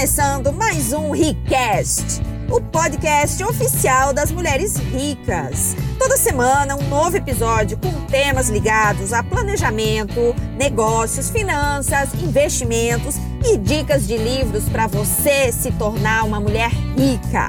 começando mais um Ricast, o podcast oficial das mulheres ricas. Toda semana um novo episódio com temas ligados a planejamento, negócios, finanças, investimentos e dicas de livros para você se tornar uma mulher rica.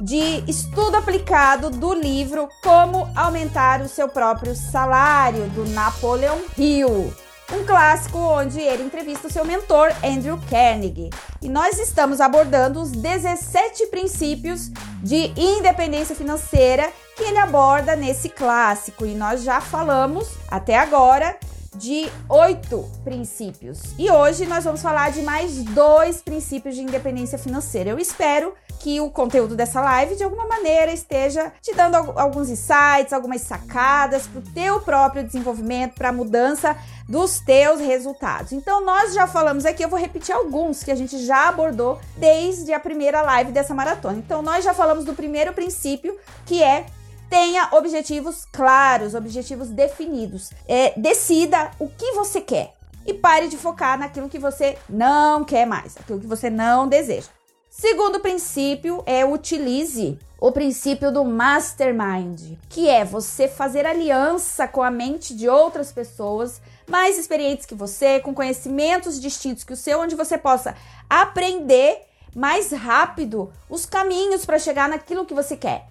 De estudo aplicado do livro Como Aumentar o Seu Próprio Salário, do Napoleon Hill. Um clássico onde ele entrevista o seu mentor, Andrew Carnegie. E nós estamos abordando os 17 princípios de independência financeira que ele aborda nesse clássico. E nós já falamos até agora de oito princípios. E hoje nós vamos falar de mais dois princípios de independência financeira. Eu espero que o conteúdo dessa live de alguma maneira esteja te dando alguns insights, algumas sacadas para o teu próprio desenvolvimento, para a mudança dos teus resultados. Então nós já falamos aqui, eu vou repetir alguns que a gente já abordou desde a primeira live dessa maratona. Então nós já falamos do primeiro princípio, que é Tenha objetivos claros, objetivos definidos. É, decida o que você quer e pare de focar naquilo que você não quer mais, aquilo que você não deseja. Segundo princípio é utilize o princípio do mastermind, que é você fazer aliança com a mente de outras pessoas mais experientes que você, com conhecimentos distintos que o seu, onde você possa aprender mais rápido os caminhos para chegar naquilo que você quer.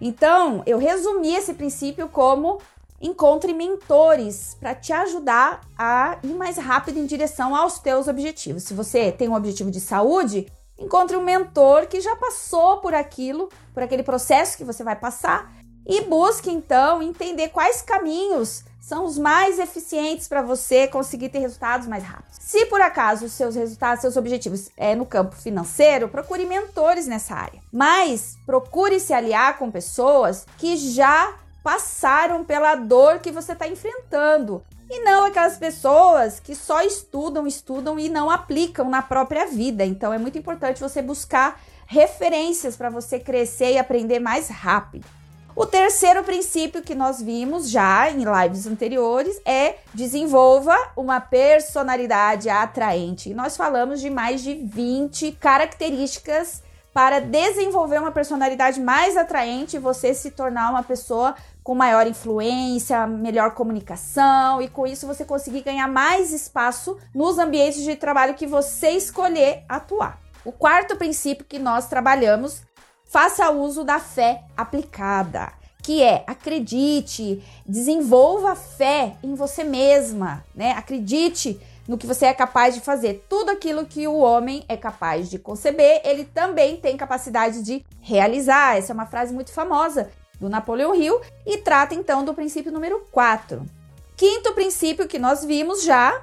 Então, eu resumi esse princípio como encontre mentores para te ajudar a ir mais rápido em direção aos teus objetivos. Se você tem um objetivo de saúde, encontre um mentor que já passou por aquilo, por aquele processo que você vai passar e busque então entender quais caminhos são os mais eficientes para você conseguir ter resultados mais rápidos. Se por acaso os seus resultados, seus objetivos é no campo financeiro, procure mentores nessa área. Mas procure se aliar com pessoas que já passaram pela dor que você está enfrentando. E não aquelas pessoas que só estudam, estudam e não aplicam na própria vida. Então é muito importante você buscar referências para você crescer e aprender mais rápido. O terceiro princípio que nós vimos já em lives anteriores é desenvolva uma personalidade atraente. E nós falamos de mais de 20 características para desenvolver uma personalidade mais atraente e você se tornar uma pessoa com maior influência, melhor comunicação e com isso você conseguir ganhar mais espaço nos ambientes de trabalho que você escolher atuar. O quarto princípio que nós trabalhamos Faça uso da fé aplicada, que é acredite, desenvolva fé em você mesma, né? Acredite no que você é capaz de fazer. Tudo aquilo que o homem é capaz de conceber, ele também tem capacidade de realizar. Essa é uma frase muito famosa do Napoleão Hill e trata então do princípio número 4. Quinto princípio que nós vimos já,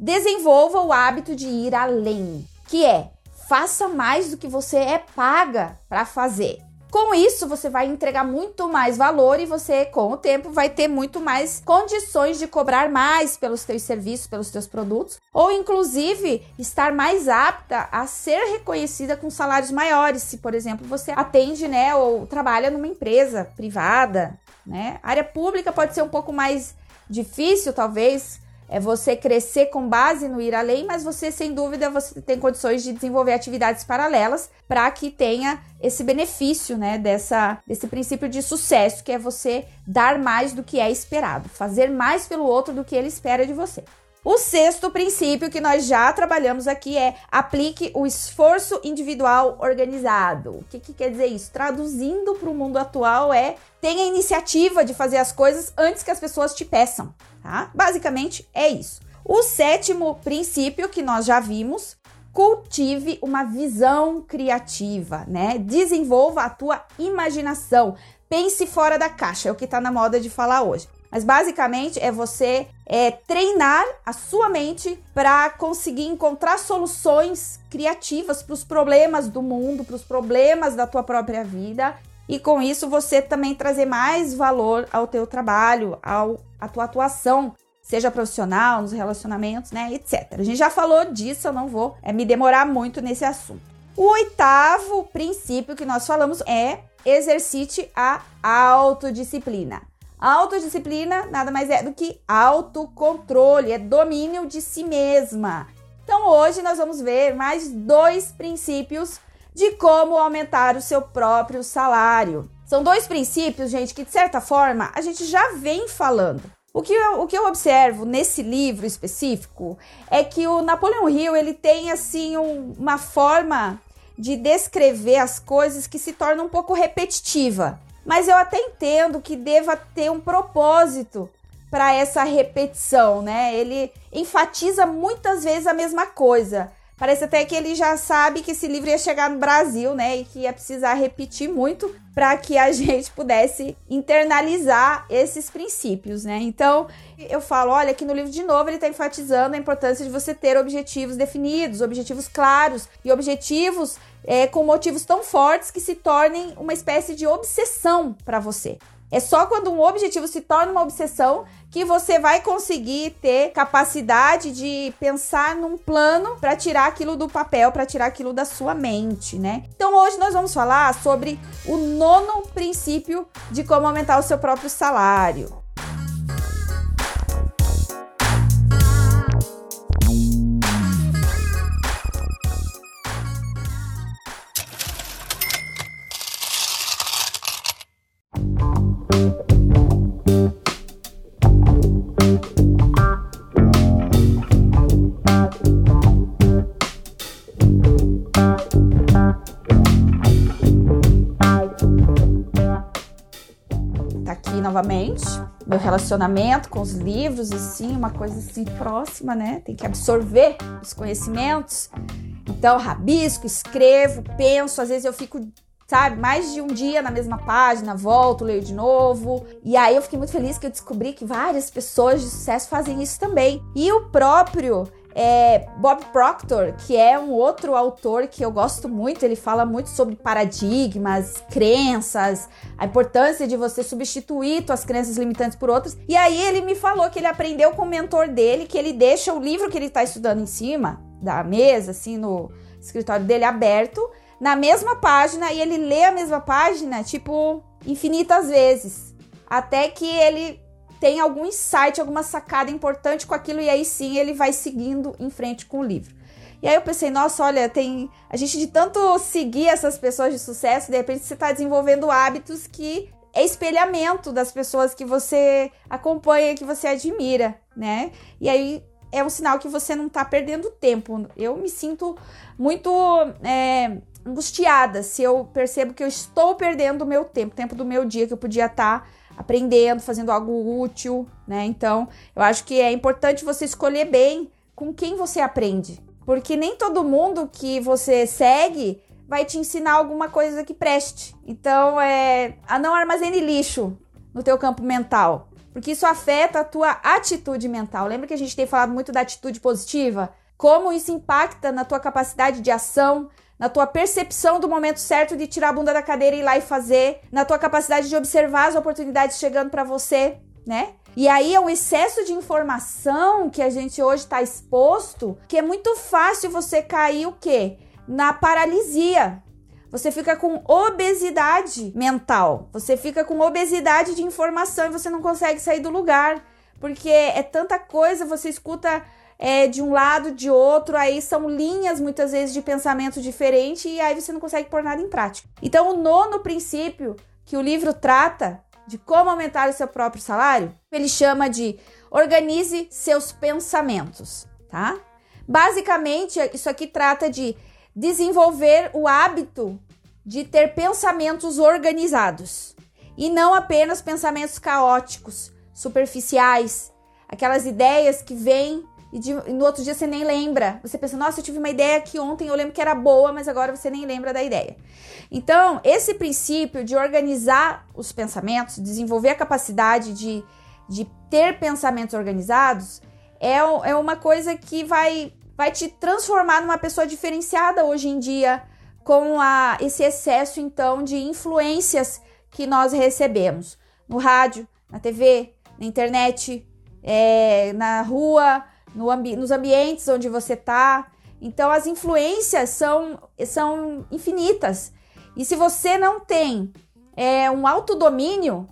desenvolva o hábito de ir além, que é faça mais do que você é paga para fazer. Com isso, você vai entregar muito mais valor e você, com o tempo, vai ter muito mais condições de cobrar mais pelos teus serviços, pelos teus produtos, ou inclusive estar mais apta a ser reconhecida com salários maiores, se, por exemplo, você atende, né, ou trabalha numa empresa privada, né? A área pública pode ser um pouco mais difícil, talvez, é você crescer com base no ir além, mas você sem dúvida você tem condições de desenvolver atividades paralelas para que tenha esse benefício, né, dessa desse princípio de sucesso, que é você dar mais do que é esperado, fazer mais pelo outro do que ele espera de você. O sexto princípio que nós já trabalhamos aqui é aplique o esforço individual organizado. O que, que quer dizer isso? Traduzindo para o mundo atual é tenha iniciativa de fazer as coisas antes que as pessoas te peçam tá? Basicamente é isso. O sétimo princípio que nós já vimos, cultive uma visão criativa, né? Desenvolva a tua imaginação. Pense fora da caixa, é o que está na moda de falar hoje. Mas basicamente é você é, treinar a sua mente para conseguir encontrar soluções criativas para os problemas do mundo, para os problemas da tua própria vida e com isso você também trazer mais valor ao teu trabalho, ao à tua atuação, seja profissional, nos relacionamentos, né, etc. A gente já falou disso, eu não vou é, me demorar muito nesse assunto. O oitavo princípio que nós falamos é exercite a autodisciplina. Autodisciplina nada mais é do que autocontrole, é domínio de si mesma. Então hoje nós vamos ver mais dois princípios de como aumentar o seu próprio salário. São dois princípios, gente, que de certa forma a gente já vem falando. O que, eu, o que eu observo nesse livro específico é que o Napoleão Hill ele tem assim um, uma forma de descrever as coisas que se torna um pouco repetitiva. Mas eu até entendo que deva ter um propósito para essa repetição, né? Ele enfatiza muitas vezes a mesma coisa. Parece até que ele já sabe que esse livro ia chegar no Brasil, né? E que ia precisar repetir muito para que a gente pudesse internalizar esses princípios, né? Então, eu falo, olha, aqui no livro de novo ele está enfatizando a importância de você ter objetivos definidos, objetivos claros e objetivos é, com motivos tão fortes que se tornem uma espécie de obsessão para você. É só quando um objetivo se torna uma obsessão que você vai conseguir ter capacidade de pensar num plano para tirar aquilo do papel, para tirar aquilo da sua mente, né? Então hoje nós vamos falar sobre o nono princípio de como aumentar o seu próprio salário. Relacionamento com os livros, e sim, uma coisa assim próxima, né? Tem que absorver os conhecimentos. Então, rabisco, escrevo, penso, às vezes eu fico sabe? Mais de um dia na mesma página, volto, leio de novo. E aí eu fiquei muito feliz que eu descobri que várias pessoas de sucesso fazem isso também. E o próprio é, Bob Proctor, que é um outro autor que eu gosto muito, ele fala muito sobre paradigmas, crenças, a importância de você substituir suas crenças limitantes por outras. E aí ele me falou que ele aprendeu com o mentor dele, que ele deixa o livro que ele está estudando em cima da mesa, assim, no escritório dele aberto, na mesma página, e ele lê a mesma página, tipo, infinitas vezes. Até que ele tem algum insight, alguma sacada importante com aquilo, e aí sim ele vai seguindo em frente com o livro. E aí eu pensei, nossa, olha, tem. A gente de tanto seguir essas pessoas de sucesso, de repente você está desenvolvendo hábitos que é espelhamento das pessoas que você acompanha, que você admira, né? E aí é um sinal que você não está perdendo tempo. Eu me sinto muito é, angustiada se eu percebo que eu estou perdendo o meu tempo, o tempo do meu dia que eu podia estar. Tá aprendendo, fazendo algo útil, né? Então, eu acho que é importante você escolher bem com quem você aprende, porque nem todo mundo que você segue vai te ensinar alguma coisa que preste. Então, é, a não armazene lixo no teu campo mental, porque isso afeta a tua atitude mental. Lembra que a gente tem falado muito da atitude positiva? Como isso impacta na tua capacidade de ação, na tua percepção do momento certo de tirar a bunda da cadeira e ir lá e fazer, na tua capacidade de observar as oportunidades chegando para você, né? E aí é um excesso de informação que a gente hoje está exposto, que é muito fácil você cair o quê? Na paralisia. Você fica com obesidade mental. Você fica com obesidade de informação e você não consegue sair do lugar. Porque é tanta coisa, você escuta é, de um lado, de outro, aí são linhas muitas vezes de pensamento diferente e aí você não consegue pôr nada em prática. Então, o nono princípio que o livro trata de como aumentar o seu próprio salário, ele chama de organize seus pensamentos, tá? Basicamente, isso aqui trata de desenvolver o hábito de ter pensamentos organizados e não apenas pensamentos caóticos, superficiais, aquelas ideias que vêm e, de, e, no outro dia você nem lembra. Você pensa, nossa, eu tive uma ideia que ontem eu lembro que era boa, mas agora você nem lembra da ideia. Então, esse princípio de organizar os pensamentos, desenvolver a capacidade de, de ter pensamentos organizados é, é uma coisa que vai, vai te transformar numa pessoa diferenciada hoje em dia com a, esse excesso então de influências que nós recebemos no rádio, na TV, na internet, é, na rua, no ambi nos ambientes onde você está. Então as influências são, são infinitas. E se você não tem é, um autodomínio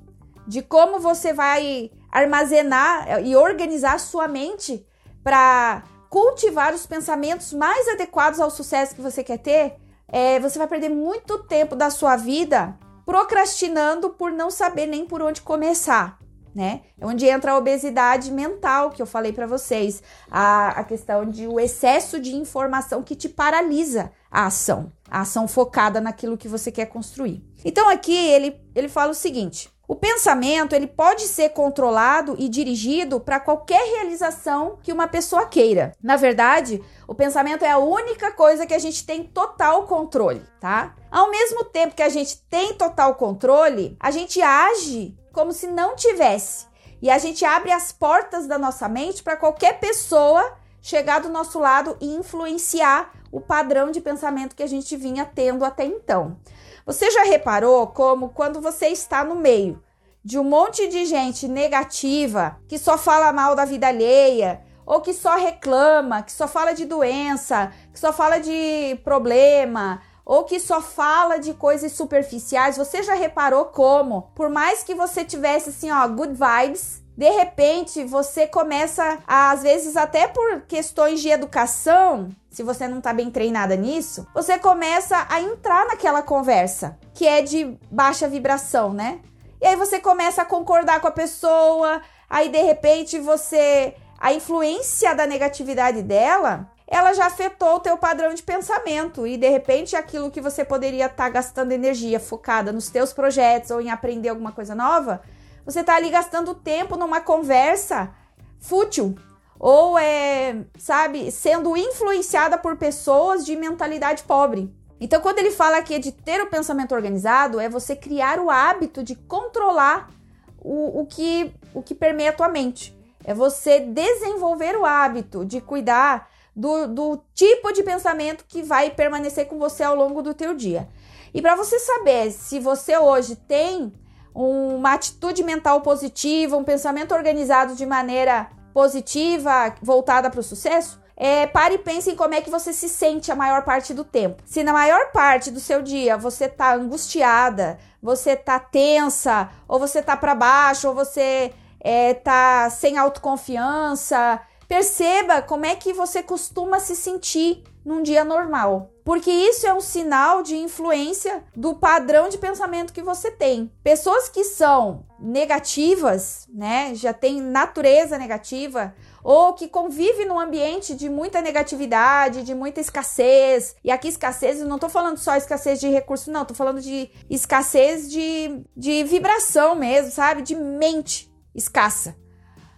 de como você vai armazenar e organizar sua mente para cultivar os pensamentos mais adequados ao sucesso que você quer ter, é, você vai perder muito tempo da sua vida procrastinando por não saber nem por onde começar. Né? É onde entra a obesidade mental que eu falei para vocês, a, a questão de o excesso de informação que te paralisa a ação, a ação focada naquilo que você quer construir. Então aqui ele, ele fala o seguinte: o pensamento ele pode ser controlado e dirigido para qualquer realização que uma pessoa queira. Na verdade, o pensamento é a única coisa que a gente tem total controle, tá? Ao mesmo tempo que a gente tem total controle, a gente age como se não tivesse. E a gente abre as portas da nossa mente para qualquer pessoa chegar do nosso lado e influenciar o padrão de pensamento que a gente vinha tendo até então. Você já reparou como quando você está no meio de um monte de gente negativa que só fala mal da vida alheia, ou que só reclama, que só fala de doença, que só fala de problema, ou que só fala de coisas superficiais, você já reparou como, por mais que você tivesse assim, ó, good vibes, de repente você começa, a, às vezes até por questões de educação, se você não tá bem treinada nisso, você começa a entrar naquela conversa que é de baixa vibração, né? E aí você começa a concordar com a pessoa, aí de repente você a influência da negatividade dela, ela já afetou o teu padrão de pensamento e de repente aquilo que você poderia estar tá gastando energia focada nos teus projetos ou em aprender alguma coisa nova, você tá ali gastando tempo numa conversa fútil ou é, sabe, sendo influenciada por pessoas de mentalidade pobre. Então, quando ele fala aqui de ter o pensamento organizado, é você criar o hábito de controlar o, o, que, o que permeia a tua mente. É você desenvolver o hábito de cuidar do, do tipo de pensamento que vai permanecer com você ao longo do teu dia. E para você saber se você hoje tem uma atitude mental positiva, um pensamento organizado de maneira positiva, voltada para o sucesso, é, pare e pense em como é que você se sente a maior parte do tempo. Se na maior parte do seu dia você tá angustiada, você tá tensa, ou você tá para baixo, ou você é, tá sem autoconfiança, perceba como é que você costuma se sentir num dia normal. Porque isso é um sinal de influência do padrão de pensamento que você tem. Pessoas que são negativas, né, já tem natureza negativa, ou que convive num ambiente de muita negatividade, de muita escassez. E aqui escassez, não tô falando só escassez de recurso, não, tô falando de escassez de, de vibração mesmo, sabe? De mente escassa.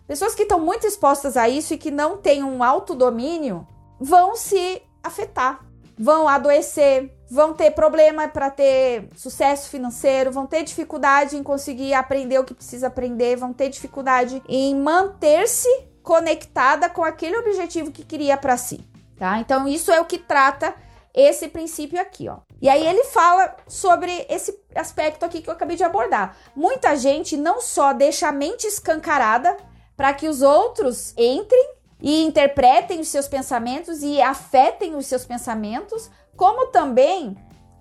Pessoas que estão muito expostas a isso e que não têm um autodomínio vão se afetar, vão adoecer, vão ter problema para ter sucesso financeiro, vão ter dificuldade em conseguir aprender o que precisa aprender, vão ter dificuldade em manter-se conectada com aquele objetivo que queria para si, tá? Então isso é o que trata esse princípio aqui, ó. E aí ele fala sobre esse aspecto aqui que eu acabei de abordar. Muita gente não só deixa a mente escancarada para que os outros entrem e interpretem os seus pensamentos e afetem os seus pensamentos, como também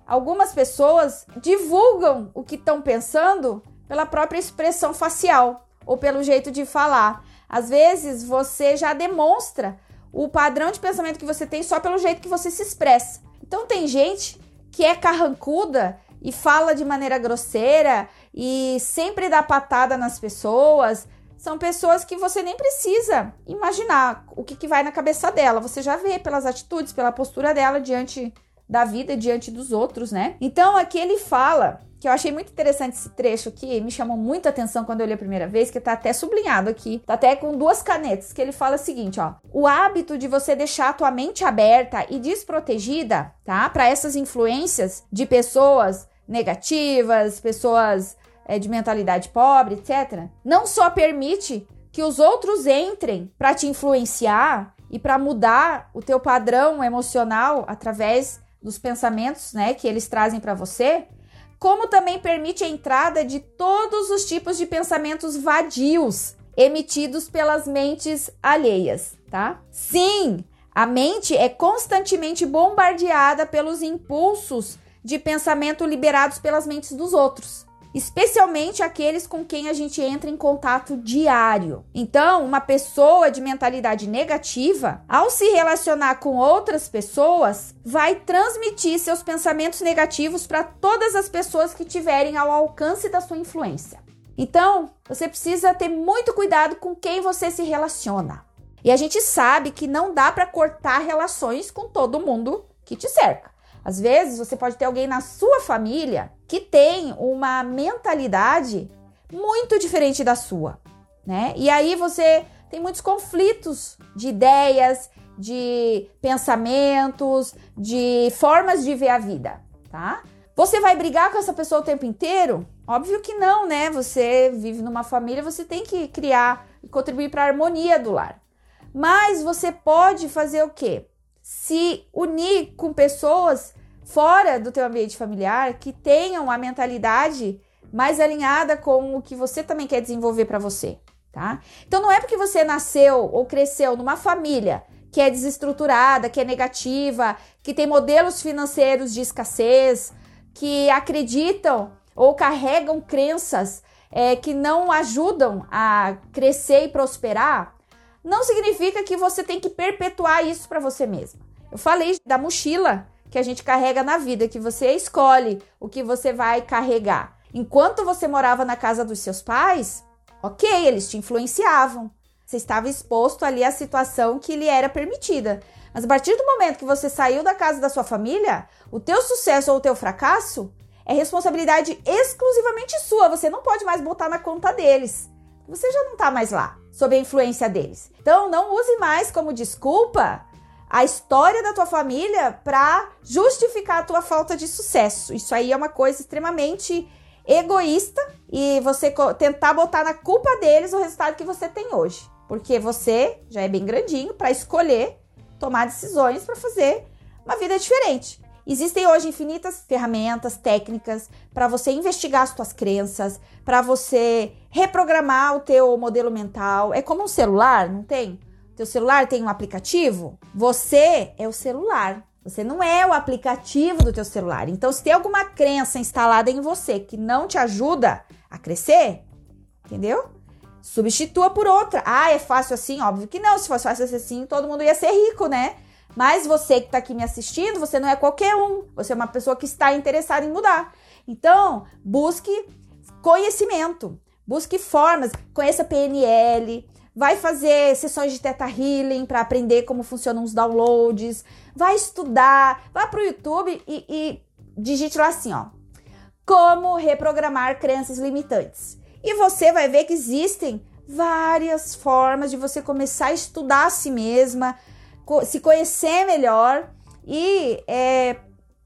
algumas pessoas divulgam o que estão pensando pela própria expressão facial ou pelo jeito de falar. Às vezes você já demonstra o padrão de pensamento que você tem só pelo jeito que você se expressa. Então tem gente que é carrancuda e fala de maneira grosseira e sempre dá patada nas pessoas. São pessoas que você nem precisa imaginar o que, que vai na cabeça dela. Você já vê pelas atitudes, pela postura dela diante da vida, diante dos outros, né? Então aqui ele fala que eu achei muito interessante esse trecho aqui, me chamou muita atenção quando eu li a primeira vez, que tá até sublinhado aqui, tá até com duas canetas, que ele fala o seguinte, ó: "O hábito de você deixar a tua mente aberta e desprotegida, tá? Para essas influências de pessoas negativas, pessoas é, de mentalidade pobre, etc., não só permite que os outros entrem para te influenciar e para mudar o teu padrão emocional através dos pensamentos, né, que eles trazem para você, como também permite a entrada de todos os tipos de pensamentos vadios emitidos pelas mentes alheias, tá? Sim, a mente é constantemente bombardeada pelos impulsos de pensamento liberados pelas mentes dos outros especialmente aqueles com quem a gente entra em contato diário. Então, uma pessoa de mentalidade negativa, ao se relacionar com outras pessoas, vai transmitir seus pensamentos negativos para todas as pessoas que tiverem ao alcance da sua influência. Então, você precisa ter muito cuidado com quem você se relaciona. E a gente sabe que não dá para cortar relações com todo mundo que te cerca. Às vezes você pode ter alguém na sua família que tem uma mentalidade muito diferente da sua, né? E aí você tem muitos conflitos de ideias, de pensamentos, de formas de ver a vida, tá? Você vai brigar com essa pessoa o tempo inteiro? Óbvio que não, né? Você vive numa família, você tem que criar e contribuir para a harmonia do lar. Mas você pode fazer o quê? Se unir com pessoas fora do teu ambiente familiar que tenham a mentalidade mais alinhada com o que você também quer desenvolver para você, tá? Então não é porque você nasceu ou cresceu numa família que é desestruturada, que é negativa, que tem modelos financeiros de escassez, que acreditam ou carregam crenças é, que não ajudam a crescer e prosperar, não significa que você tem que perpetuar isso para você mesma. Eu falei da mochila que a gente carrega na vida, que você escolhe o que você vai carregar. Enquanto você morava na casa dos seus pais, ok, eles te influenciavam. Você estava exposto ali à situação que lhe era permitida. Mas a partir do momento que você saiu da casa da sua família, o teu sucesso ou o teu fracasso é responsabilidade exclusivamente sua. Você não pode mais botar na conta deles. Você já não está mais lá sob a influência deles. Então, não use mais como desculpa a história da tua família para justificar a tua falta de sucesso. Isso aí é uma coisa extremamente egoísta e você tentar botar na culpa deles o resultado que você tem hoje, porque você já é bem grandinho para escolher tomar decisões para fazer uma vida diferente. Existem hoje infinitas ferramentas, técnicas para você investigar as suas crenças, para você reprogramar o teu modelo mental. É como um celular, não tem? Teu celular tem um aplicativo? Você é o celular. Você não é o aplicativo do teu celular. Então, se tem alguma crença instalada em você que não te ajuda a crescer, entendeu? Substitua por outra. Ah, é fácil assim? Óbvio que não. Se fosse fácil assim, todo mundo ia ser rico, né? Mas você que está aqui me assistindo, você não é qualquer um. Você é uma pessoa que está interessada em mudar. Então, busque conhecimento, busque formas, conheça PNL, vai fazer sessões de Teta Healing para aprender como funcionam os downloads, vai estudar, vá para o YouTube e, e digite lá assim, ó, como reprogramar crenças limitantes. E você vai ver que existem várias formas de você começar a estudar a si mesma, se conhecer melhor e é,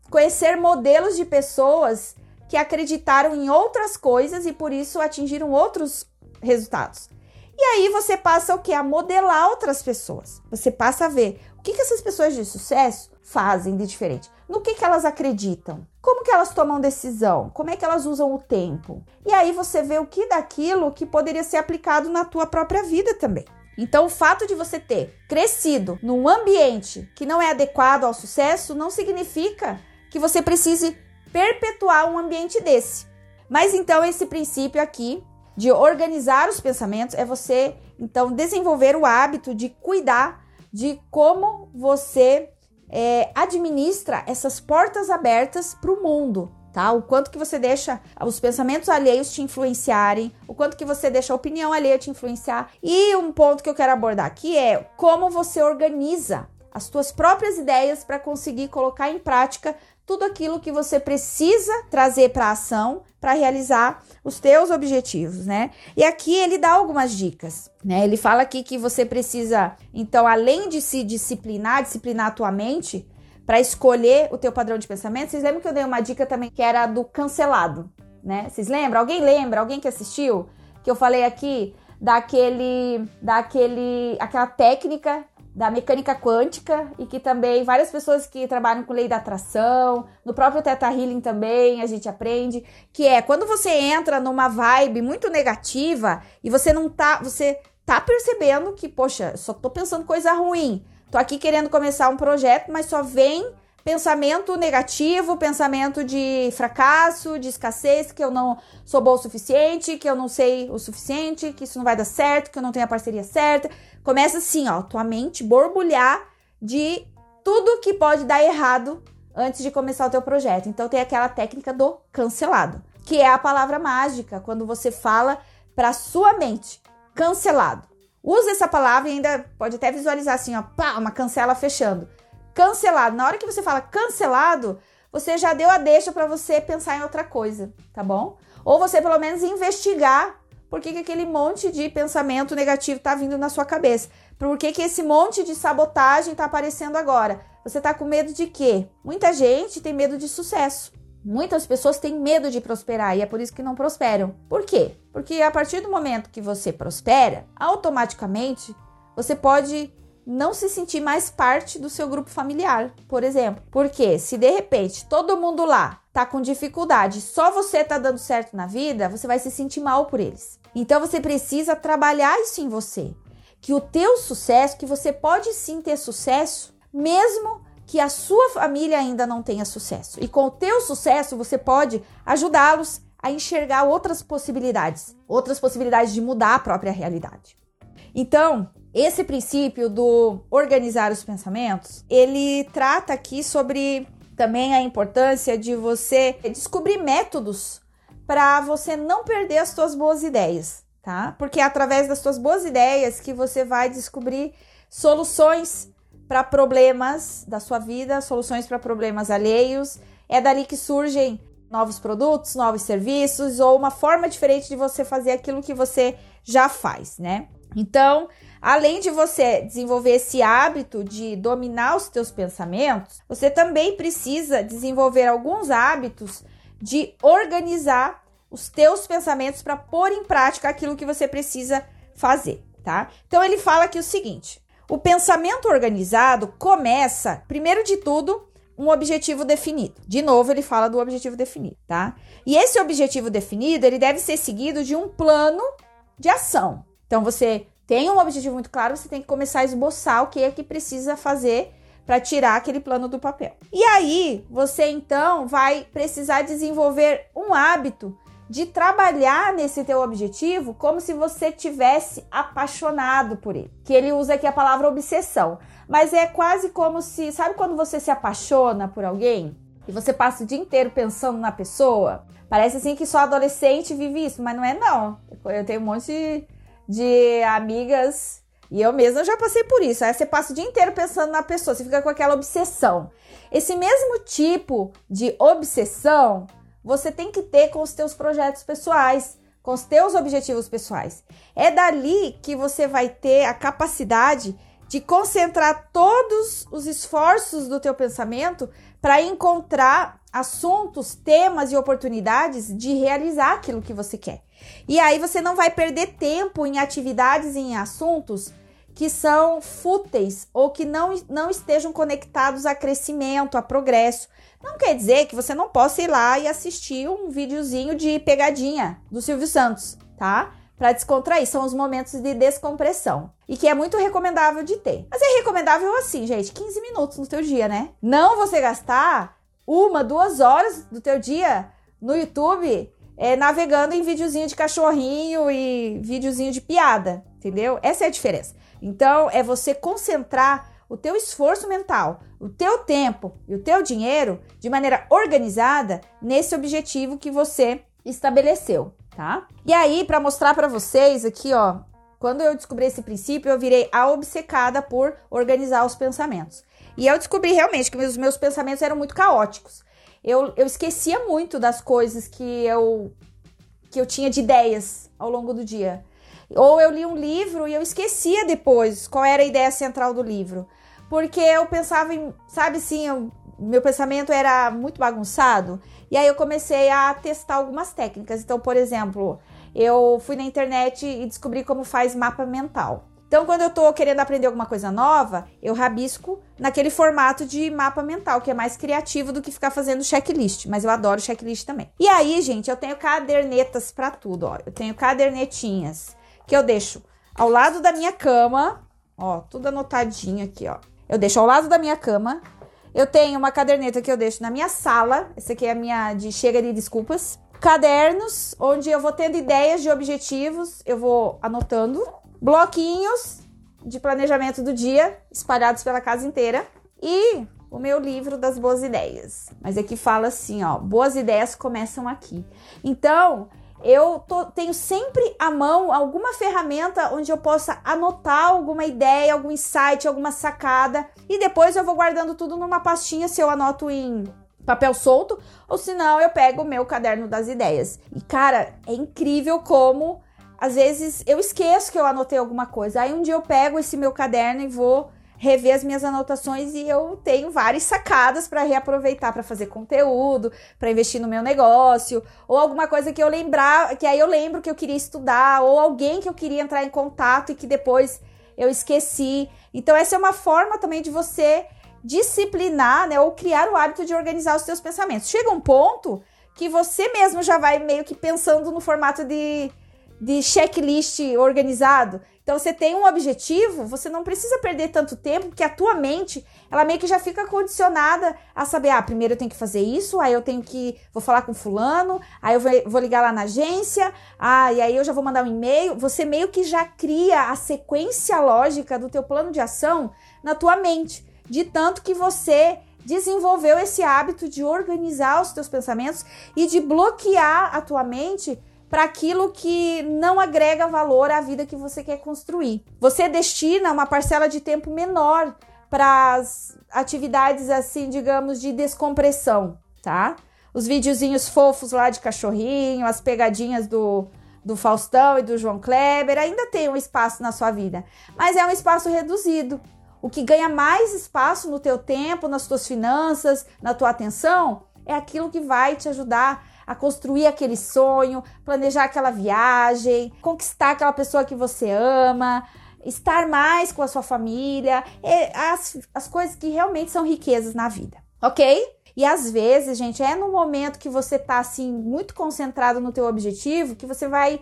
conhecer modelos de pessoas que acreditaram em outras coisas e por isso atingiram outros resultados. E aí você passa o que? A modelar outras pessoas. Você passa a ver o que, que essas pessoas de sucesso fazem de diferente. No que, que elas acreditam? Como que elas tomam decisão? Como é que elas usam o tempo? E aí você vê o que daquilo que poderia ser aplicado na tua própria vida também. Então, o fato de você ter crescido num ambiente que não é adequado ao sucesso não significa que você precise perpetuar um ambiente desse. Mas então, esse princípio aqui de organizar os pensamentos é você então desenvolver o hábito de cuidar de como você é, administra essas portas abertas para o mundo, tá? O quanto que você deixa os pensamentos alheios te influenciarem, o quanto que você deixa a opinião alheia te influenciar. E um ponto que eu quero abordar aqui é como você organiza as suas próprias ideias para conseguir colocar em prática tudo aquilo que você precisa trazer para ação para realizar os teus objetivos, né? E aqui ele dá algumas dicas, né? Ele fala aqui que você precisa, então, além de se disciplinar, disciplinar a tua mente, para escolher o teu padrão de pensamento. Vocês lembram que eu dei uma dica também que era do cancelado, né? Vocês lembram? Alguém lembra? Alguém que assistiu? Que eu falei aqui daquele, daquele, aquela técnica da mecânica quântica e que também várias pessoas que trabalham com lei da atração, no próprio Teta Healing também a gente aprende, que é quando você entra numa vibe muito negativa e você não tá, você tá percebendo que, poxa, só tô pensando coisa ruim. Tô aqui querendo começar um projeto, mas só vem pensamento negativo, pensamento de fracasso, de escassez, que eu não sou bom o suficiente, que eu não sei o suficiente, que isso não vai dar certo, que eu não tenho a parceria certa. Começa assim, ó, tua mente borbulhar de tudo que pode dar errado antes de começar o teu projeto. Então tem aquela técnica do cancelado, que é a palavra mágica quando você fala para sua mente, cancelado. Usa essa palavra e ainda pode até visualizar assim, ó, pá, uma cancela fechando cancelado. Na hora que você fala cancelado, você já deu a deixa para você pensar em outra coisa, tá bom? Ou você pelo menos investigar por que, que aquele monte de pensamento negativo tá vindo na sua cabeça. Por que, que esse monte de sabotagem tá aparecendo agora? Você tá com medo de quê? Muita gente tem medo de sucesso. Muitas pessoas têm medo de prosperar e é por isso que não prosperam. Por quê? Porque a partir do momento que você prospera, automaticamente você pode não se sentir mais parte do seu grupo familiar, por exemplo. Porque se de repente todo mundo lá tá com dificuldade, só você tá dando certo na vida, você vai se sentir mal por eles. Então você precisa trabalhar isso em você, que o teu sucesso, que você pode sim ter sucesso, mesmo que a sua família ainda não tenha sucesso. E com o teu sucesso, você pode ajudá-los a enxergar outras possibilidades, outras possibilidades de mudar a própria realidade. Então, esse princípio do organizar os pensamentos, ele trata aqui sobre também a importância de você descobrir métodos para você não perder as suas boas ideias, tá? Porque é através das suas boas ideias que você vai descobrir soluções para problemas da sua vida, soluções para problemas alheios. É dali que surgem novos produtos, novos serviços ou uma forma diferente de você fazer aquilo que você já faz, né? Então, além de você desenvolver esse hábito de dominar os teus pensamentos, você também precisa desenvolver alguns hábitos de organizar os teus pensamentos para pôr em prática aquilo que você precisa fazer, tá? Então ele fala aqui o seguinte: o pensamento organizado começa, primeiro de tudo, um objetivo definido. De novo, ele fala do objetivo definido, tá? E esse objetivo definido, ele deve ser seguido de um plano de ação. Então você tem um objetivo muito claro, você tem que começar a esboçar o que é que precisa fazer para tirar aquele plano do papel. E aí, você então vai precisar desenvolver um hábito de trabalhar nesse teu objetivo como se você tivesse apaixonado por ele. Que ele usa aqui a palavra obsessão, mas é quase como se, sabe quando você se apaixona por alguém e você passa o dia inteiro pensando na pessoa? Parece assim que só adolescente vive isso, mas não é não. Eu tenho um monte de de amigas. E eu mesma já passei por isso. Aí você passa o dia inteiro pensando na pessoa, você fica com aquela obsessão. Esse mesmo tipo de obsessão você tem que ter com os teus projetos pessoais, com os teus objetivos pessoais. É dali que você vai ter a capacidade de concentrar todos os esforços do teu pensamento para encontrar assuntos, temas e oportunidades de realizar aquilo que você quer. E aí você não vai perder tempo em atividades e em assuntos que são fúteis ou que não, não estejam conectados a crescimento, a progresso. Não quer dizer que você não possa ir lá e assistir um videozinho de pegadinha do Silvio Santos, tá? Para descontrair, são os momentos de descompressão e que é muito recomendável de ter. Mas é recomendável assim, gente, 15 minutos no teu dia, né? Não você gastar uma, duas horas do teu dia no YouTube é, navegando em videozinho de cachorrinho e videozinho de piada, entendeu? Essa é a diferença. Então, é você concentrar o teu esforço mental, o teu tempo e o teu dinheiro de maneira organizada nesse objetivo que você estabeleceu, tá? E aí, para mostrar para vocês aqui, ó, quando eu descobri esse princípio, eu virei a obcecada por organizar os pensamentos. E eu descobri realmente que os meus pensamentos eram muito caóticos eu, eu esquecia muito das coisas que eu, que eu tinha de ideias ao longo do dia. Ou eu li um livro e eu esquecia depois qual era a ideia central do livro. Porque eu pensava em, sabe assim, eu, meu pensamento era muito bagunçado. E aí eu comecei a testar algumas técnicas. Então, por exemplo, eu fui na internet e descobri como faz mapa mental. Então, quando eu tô querendo aprender alguma coisa nova, eu rabisco naquele formato de mapa mental, que é mais criativo do que ficar fazendo checklist. Mas eu adoro checklist também. E aí, gente, eu tenho cadernetas para tudo, ó. Eu tenho cadernetinhas que eu deixo ao lado da minha cama, ó, tudo anotadinho aqui, ó. Eu deixo ao lado da minha cama. Eu tenho uma caderneta que eu deixo na minha sala. Essa aqui é a minha de chega de desculpas. Cadernos, onde eu vou tendo ideias de objetivos, eu vou anotando bloquinhos de planejamento do dia espalhados pela casa inteira e o meu livro das boas ideias. Mas aqui fala assim, ó, boas ideias começam aqui. Então, eu tô, tenho sempre à mão alguma ferramenta onde eu possa anotar alguma ideia, algum insight, alguma sacada e depois eu vou guardando tudo numa pastinha se eu anoto em papel solto ou se não eu pego o meu caderno das ideias. E cara, é incrível como às vezes eu esqueço que eu anotei alguma coisa. Aí um dia eu pego esse meu caderno e vou rever as minhas anotações e eu tenho várias sacadas para reaproveitar para fazer conteúdo, para investir no meu negócio, ou alguma coisa que eu lembrar, que aí eu lembro que eu queria estudar, ou alguém que eu queria entrar em contato e que depois eu esqueci. Então essa é uma forma também de você disciplinar, né, ou criar o hábito de organizar os seus pensamentos. Chega um ponto que você mesmo já vai meio que pensando no formato de de checklist organizado. Então você tem um objetivo, você não precisa perder tanto tempo, porque a tua mente, ela meio que já fica condicionada a saber, ah, primeiro eu tenho que fazer isso, aí eu tenho que, vou falar com fulano, aí eu vou ligar lá na agência, ah, e aí eu já vou mandar um e-mail. Você meio que já cria a sequência lógica do teu plano de ação na tua mente, de tanto que você desenvolveu esse hábito de organizar os teus pensamentos e de bloquear a tua mente para aquilo que não agrega valor à vida que você quer construir. Você destina uma parcela de tempo menor para as atividades assim, digamos, de descompressão, tá? Os videozinhos fofos lá de cachorrinho, as pegadinhas do, do Faustão e do João Kleber ainda tem um espaço na sua vida, mas é um espaço reduzido. O que ganha mais espaço no teu tempo, nas tuas finanças, na tua atenção, é aquilo que vai te ajudar a construir aquele sonho, planejar aquela viagem, conquistar aquela pessoa que você ama, estar mais com a sua família, as, as coisas que realmente são riquezas na vida, ok? E às vezes, gente, é no momento que você tá assim muito concentrado no teu objetivo que você vai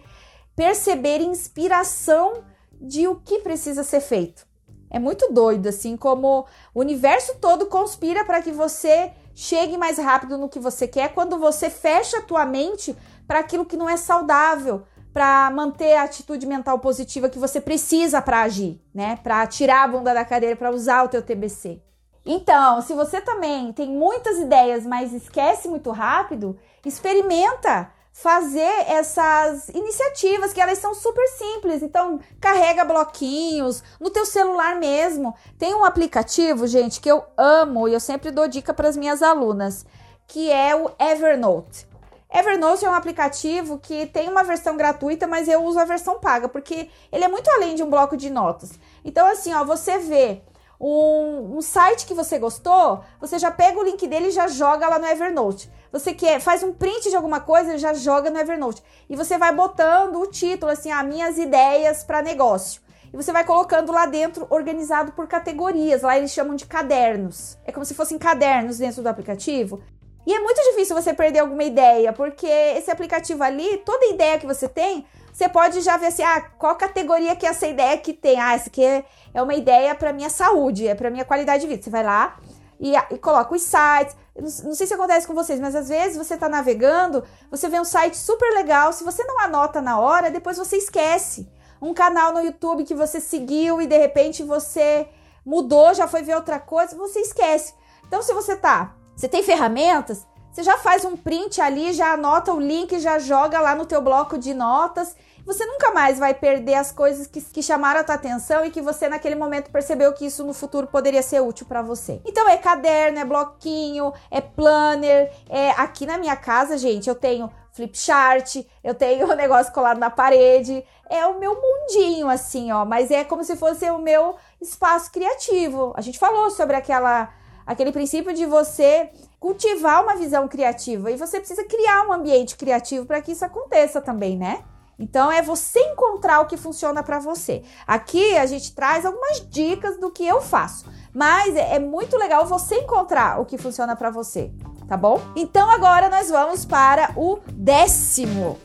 perceber inspiração de o que precisa ser feito. É muito doido assim como o universo todo conspira para que você chegue mais rápido no que você quer quando você fecha a tua mente para aquilo que não é saudável, para manter a atitude mental positiva que você precisa para agir, né? Para tirar a bunda da cadeira, para usar o teu TBC. Então, se você também tem muitas ideias, mas esquece muito rápido, experimenta fazer essas iniciativas que elas são super simples. Então, carrega bloquinhos no teu celular mesmo. Tem um aplicativo, gente, que eu amo e eu sempre dou dica para as minhas alunas, que é o Evernote. Evernote é um aplicativo que tem uma versão gratuita, mas eu uso a versão paga, porque ele é muito além de um bloco de notas. Então, assim, ó, você vê um, um site que você gostou, você já pega o link dele e já joga lá no Evernote. Você quer, faz um print de alguma coisa, já joga no Evernote. E você vai botando o título assim, ah, minhas ideias para negócio. E você vai colocando lá dentro, organizado por categorias. Lá eles chamam de cadernos. É como se fossem cadernos dentro do aplicativo. E é muito difícil você perder alguma ideia, porque esse aplicativo ali, toda ideia que você tem, você pode já ver assim, ah, qual categoria que essa ideia que tem? Ah, essa aqui é, é uma ideia para minha saúde, é para minha qualidade de vida. Você vai lá e, e coloca os sites, não, sei se acontece com vocês, mas às vezes você está navegando, você vê um site super legal, se você não anota na hora, depois você esquece. Um canal no YouTube que você seguiu e de repente você mudou, já foi ver outra coisa, você esquece. Então, se você tá, você tem ferramentas, você já faz um print ali, já anota o link, já joga lá no teu bloco de notas você nunca mais vai perder as coisas que, que chamaram a tua atenção e que você naquele momento percebeu que isso no futuro poderia ser útil para você. Então é caderno, é bloquinho, é planner, é aqui na minha casa, gente, eu tenho flip chart, eu tenho o um negócio colado na parede, é o meu mundinho assim, ó, mas é como se fosse o meu espaço criativo. A gente falou sobre aquela aquele princípio de você cultivar uma visão criativa e você precisa criar um ambiente criativo para que isso aconteça também, né? Então é você encontrar o que funciona para você. Aqui a gente traz algumas dicas do que eu faço, mas é, é muito legal você encontrar o que funciona para você, tá bom? Então agora nós vamos para o décimo.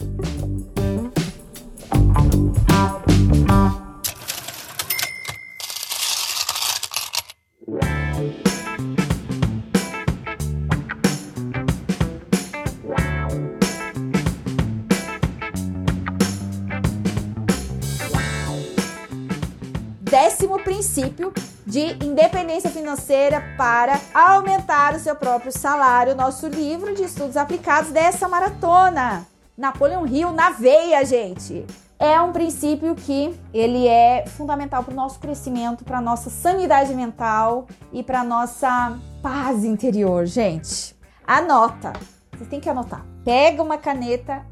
Princípio de independência financeira para aumentar o seu próprio salário, nosso livro de estudos aplicados dessa maratona. Napoleão Hill na veia, gente. É um princípio que ele é fundamental para o nosso crescimento, para nossa sanidade mental e para nossa paz interior, gente. Anota. Você tem que anotar. Pega uma caneta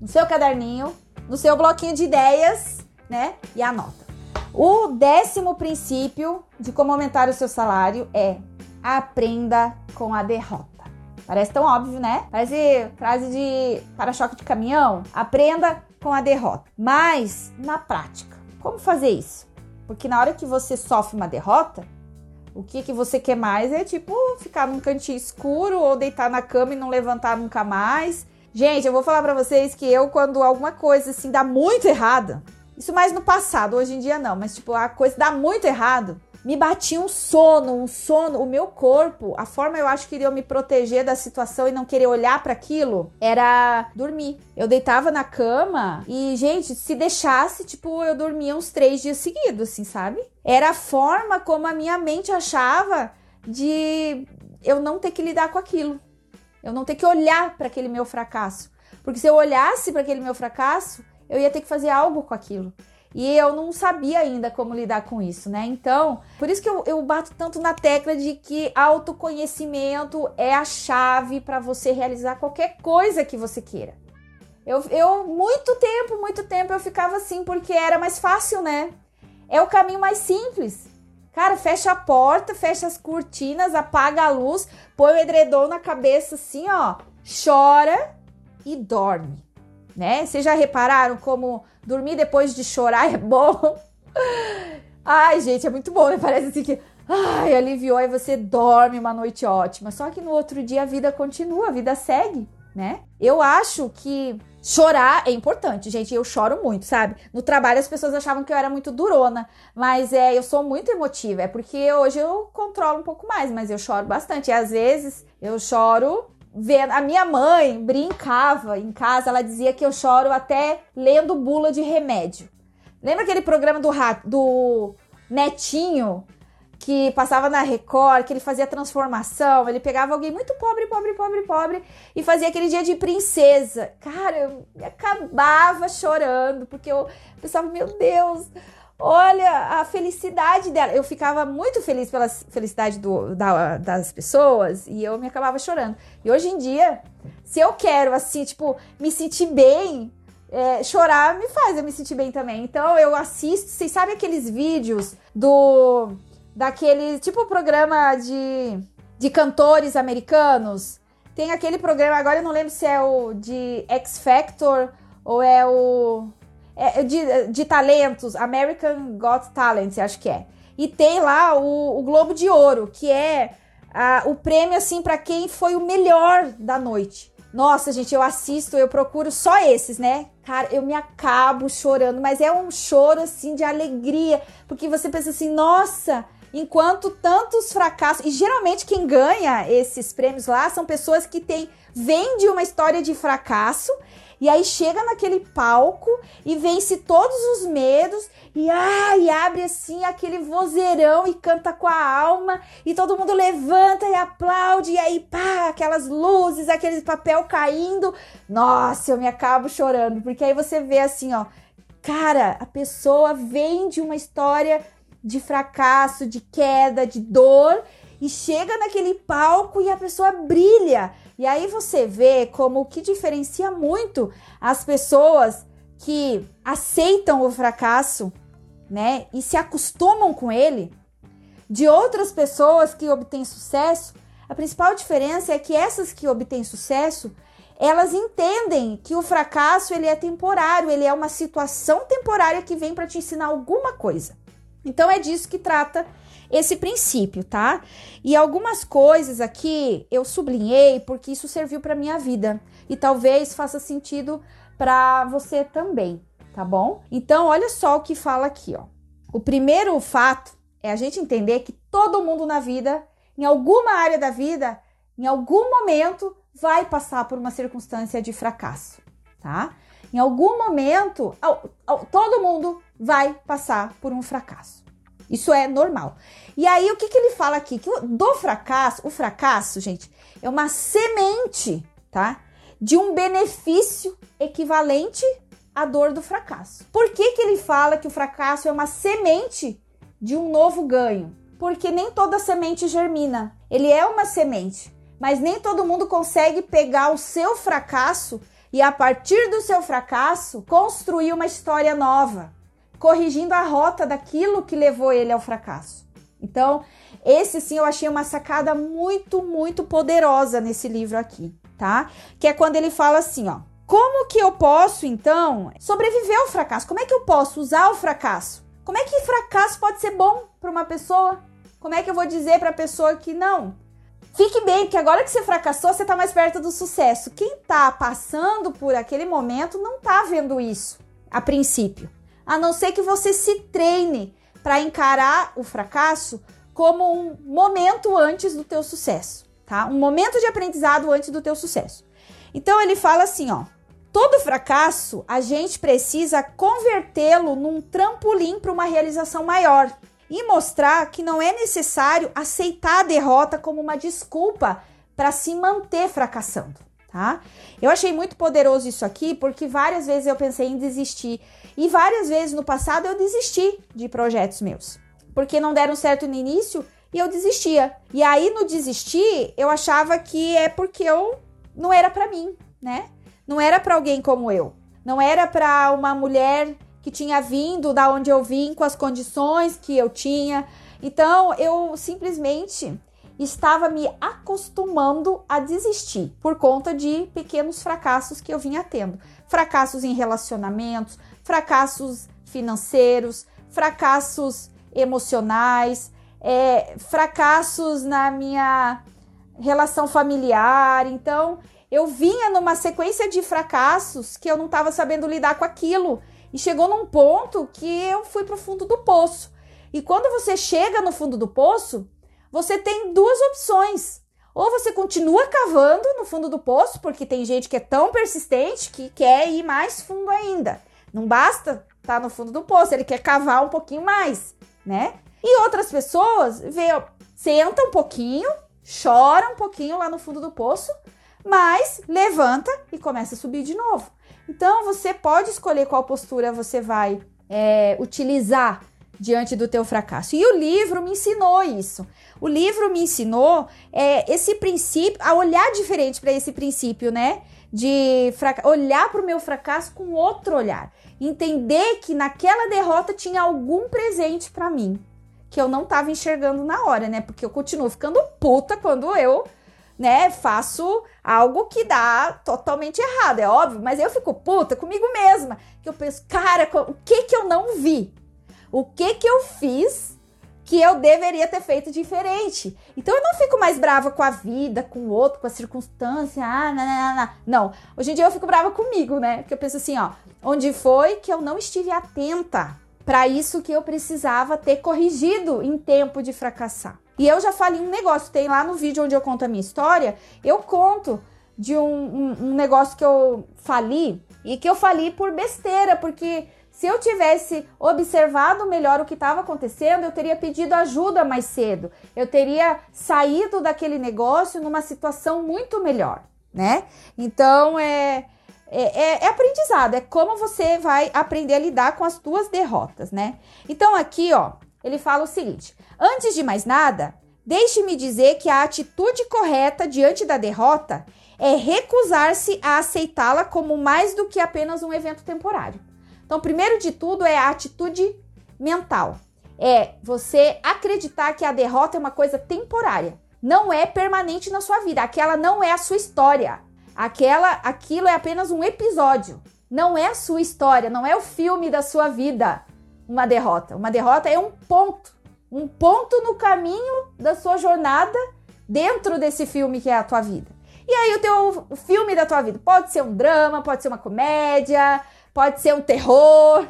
no seu caderninho, no seu bloquinho de ideias, né? E anota. O décimo princípio de como aumentar o seu salário é aprenda com a derrota. Parece tão óbvio, né? Parece frase de para-choque de caminhão. Aprenda com a derrota. Mas, na prática, como fazer isso? Porque na hora que você sofre uma derrota, o que, que você quer mais é tipo ficar num cantinho escuro ou deitar na cama e não levantar nunca mais. Gente, eu vou falar para vocês que eu, quando alguma coisa assim dá muito errada, isso mais no passado, hoje em dia não, mas tipo, a coisa dá muito errado. Me batia um sono, um sono, o meu corpo, a forma eu acho que iria me proteger da situação e não querer olhar para aquilo era dormir. Eu deitava na cama e, gente, se deixasse, tipo, eu dormia uns três dias seguidos, assim, sabe? Era a forma como a minha mente achava de eu não ter que lidar com aquilo. Eu não ter que olhar para aquele meu fracasso. Porque se eu olhasse para aquele meu fracasso, eu ia ter que fazer algo com aquilo. E eu não sabia ainda como lidar com isso, né? Então, por isso que eu, eu bato tanto na tecla de que autoconhecimento é a chave para você realizar qualquer coisa que você queira. Eu, eu, muito tempo, muito tempo eu ficava assim, porque era mais fácil, né? É o caminho mais simples. Cara, fecha a porta, fecha as cortinas, apaga a luz, põe o edredom na cabeça assim, ó, chora e dorme né? Vocês já repararam como dormir depois de chorar é bom? Ai, gente, é muito bom, né? Parece assim que ai, aliviou e você dorme uma noite ótima. Só que no outro dia a vida continua, a vida segue, né? Eu acho que chorar é importante, gente. Eu choro muito, sabe? No trabalho as pessoas achavam que eu era muito durona, mas é, eu sou muito emotiva. É porque hoje eu controlo um pouco mais, mas eu choro bastante. E às vezes eu choro vendo. A minha mãe brincava em casa, ela dizia que eu choro até lendo bula de remédio. Lembra aquele programa do, do Netinho que passava na Record, que ele fazia transformação, ele pegava alguém muito pobre, pobre, pobre, pobre e fazia aquele dia de princesa. Cara, eu acabava chorando, porque eu pensava, meu Deus, Olha a felicidade dela. Eu ficava muito feliz pela felicidade do, da, das pessoas e eu me acabava chorando. E hoje em dia, se eu quero, assim, tipo, me sentir bem, é, chorar me faz eu me sentir bem também. Então eu assisto, vocês sabem aqueles vídeos do. daquele. tipo programa de, de cantores americanos? Tem aquele programa, agora eu não lembro se é o de X Factor ou é o de, de talentos, American Got Talent, acho que é. E tem lá o, o Globo de Ouro, que é a, o prêmio assim para quem foi o melhor da noite. Nossa, gente, eu assisto, eu procuro só esses, né? Cara, eu me acabo chorando, mas é um choro assim de alegria, porque você pensa assim, nossa, enquanto tantos fracassos, e geralmente quem ganha esses prêmios lá são pessoas que têm vem uma história de fracasso e aí chega naquele palco e vence todos os medos e, ah, abre assim aquele vozeirão e canta com a alma e todo mundo levanta e aplaude e aí pá, aquelas luzes, aquele papel caindo. Nossa, eu me acabo chorando, porque aí você vê assim, ó, cara, a pessoa vem de uma história de fracasso, de queda, de dor e chega naquele palco e a pessoa brilha. E aí você vê como o que diferencia muito as pessoas que aceitam o fracasso, né, e se acostumam com ele, de outras pessoas que obtêm sucesso, a principal diferença é que essas que obtêm sucesso, elas entendem que o fracasso ele é temporário, ele é uma situação temporária que vem para te ensinar alguma coisa. Então é disso que trata esse princípio, tá? E algumas coisas aqui eu sublinhei porque isso serviu para minha vida e talvez faça sentido para você também, tá bom? Então olha só o que fala aqui, ó. O primeiro fato é a gente entender que todo mundo na vida, em alguma área da vida, em algum momento vai passar por uma circunstância de fracasso, tá? Em algum momento, todo mundo vai passar por um fracasso. Isso é normal. E aí, o que, que ele fala aqui? Que do fracasso, o fracasso, gente, é uma semente, tá? De um benefício equivalente à dor do fracasso. Por que, que ele fala que o fracasso é uma semente de um novo ganho? Porque nem toda semente germina. Ele é uma semente, mas nem todo mundo consegue pegar o seu fracasso e, a partir do seu fracasso, construir uma história nova corrigindo a rota daquilo que levou ele ao fracasso. Então, esse sim eu achei uma sacada muito, muito poderosa nesse livro aqui, tá? Que é quando ele fala assim, ó: Como que eu posso então sobreviver ao fracasso? Como é que eu posso usar o fracasso? Como é que fracasso pode ser bom para uma pessoa? Como é que eu vou dizer para a pessoa que não? Fique bem, porque agora que você fracassou, você está mais perto do sucesso. Quem está passando por aquele momento não está vendo isso a princípio a não ser que você se treine para encarar o fracasso como um momento antes do teu sucesso, tá? Um momento de aprendizado antes do teu sucesso. Então ele fala assim, ó: todo fracasso a gente precisa convertê-lo num trampolim para uma realização maior e mostrar que não é necessário aceitar a derrota como uma desculpa para se manter fracassando tá? Eu achei muito poderoso isso aqui porque várias vezes eu pensei em desistir e várias vezes no passado eu desisti de projetos meus, porque não deram certo no início e eu desistia. E aí no desistir, eu achava que é porque eu não era para mim, né? Não era para alguém como eu. Não era para uma mulher que tinha vindo da onde eu vim com as condições que eu tinha. Então, eu simplesmente estava me acostumando a desistir por conta de pequenos fracassos que eu vinha tendo. Fracassos em relacionamentos, fracassos financeiros, fracassos emocionais, é, fracassos na minha relação familiar. Então, eu vinha numa sequência de fracassos que eu não estava sabendo lidar com aquilo. E chegou num ponto que eu fui para o fundo do poço. E quando você chega no fundo do poço, você tem duas opções. Ou você continua cavando no fundo do poço, porque tem gente que é tão persistente que quer ir mais fundo ainda. Não basta estar tá no fundo do poço, ele quer cavar um pouquinho mais, né? E outras pessoas vê, senta um pouquinho, chora um pouquinho lá no fundo do poço, mas levanta e começa a subir de novo. Então você pode escolher qual postura você vai é, utilizar diante do teu fracasso. E o livro me ensinou isso. O livro me ensinou é, esse princípio, a olhar diferente para esse princípio, né? De olhar para o meu fracasso com outro olhar. Entender que naquela derrota tinha algum presente para mim que eu não estava enxergando na hora, né? Porque eu continuo ficando puta quando eu, né, faço algo que dá totalmente errado, é óbvio, mas eu fico puta comigo mesma, que eu penso, cara, o que que eu não vi? O que que eu fiz que eu deveria ter feito diferente? Então eu não fico mais brava com a vida, com o outro, com a circunstância. Ah, não, não, não, não. Hoje em dia eu fico brava comigo, né? Porque eu penso assim, ó, onde foi que eu não estive atenta para isso que eu precisava ter corrigido em tempo de fracassar? E eu já falei um negócio, tem lá no vídeo onde eu conto a minha história, eu conto de um, um, um negócio que eu fali e que eu fali por besteira, porque se eu tivesse observado melhor o que estava acontecendo, eu teria pedido ajuda mais cedo. Eu teria saído daquele negócio numa situação muito melhor, né? Então é, é, é, é aprendizado, é como você vai aprender a lidar com as tuas derrotas, né? Então aqui, ó, ele fala o seguinte: antes de mais nada, deixe-me dizer que a atitude correta diante da derrota é recusar-se a aceitá-la como mais do que apenas um evento temporário. Então, primeiro de tudo é a atitude mental. é você acreditar que a derrota é uma coisa temporária. Não é permanente na sua vida. Aquela não é a sua história. Aquela, aquilo é apenas um episódio. Não é a sua história, não é o filme da sua vida. Uma derrota. Uma derrota é um ponto, um ponto no caminho da sua jornada dentro desse filme que é a tua vida. E aí o teu o filme da tua vida pode ser um drama, pode ser uma comédia, pode ser um terror,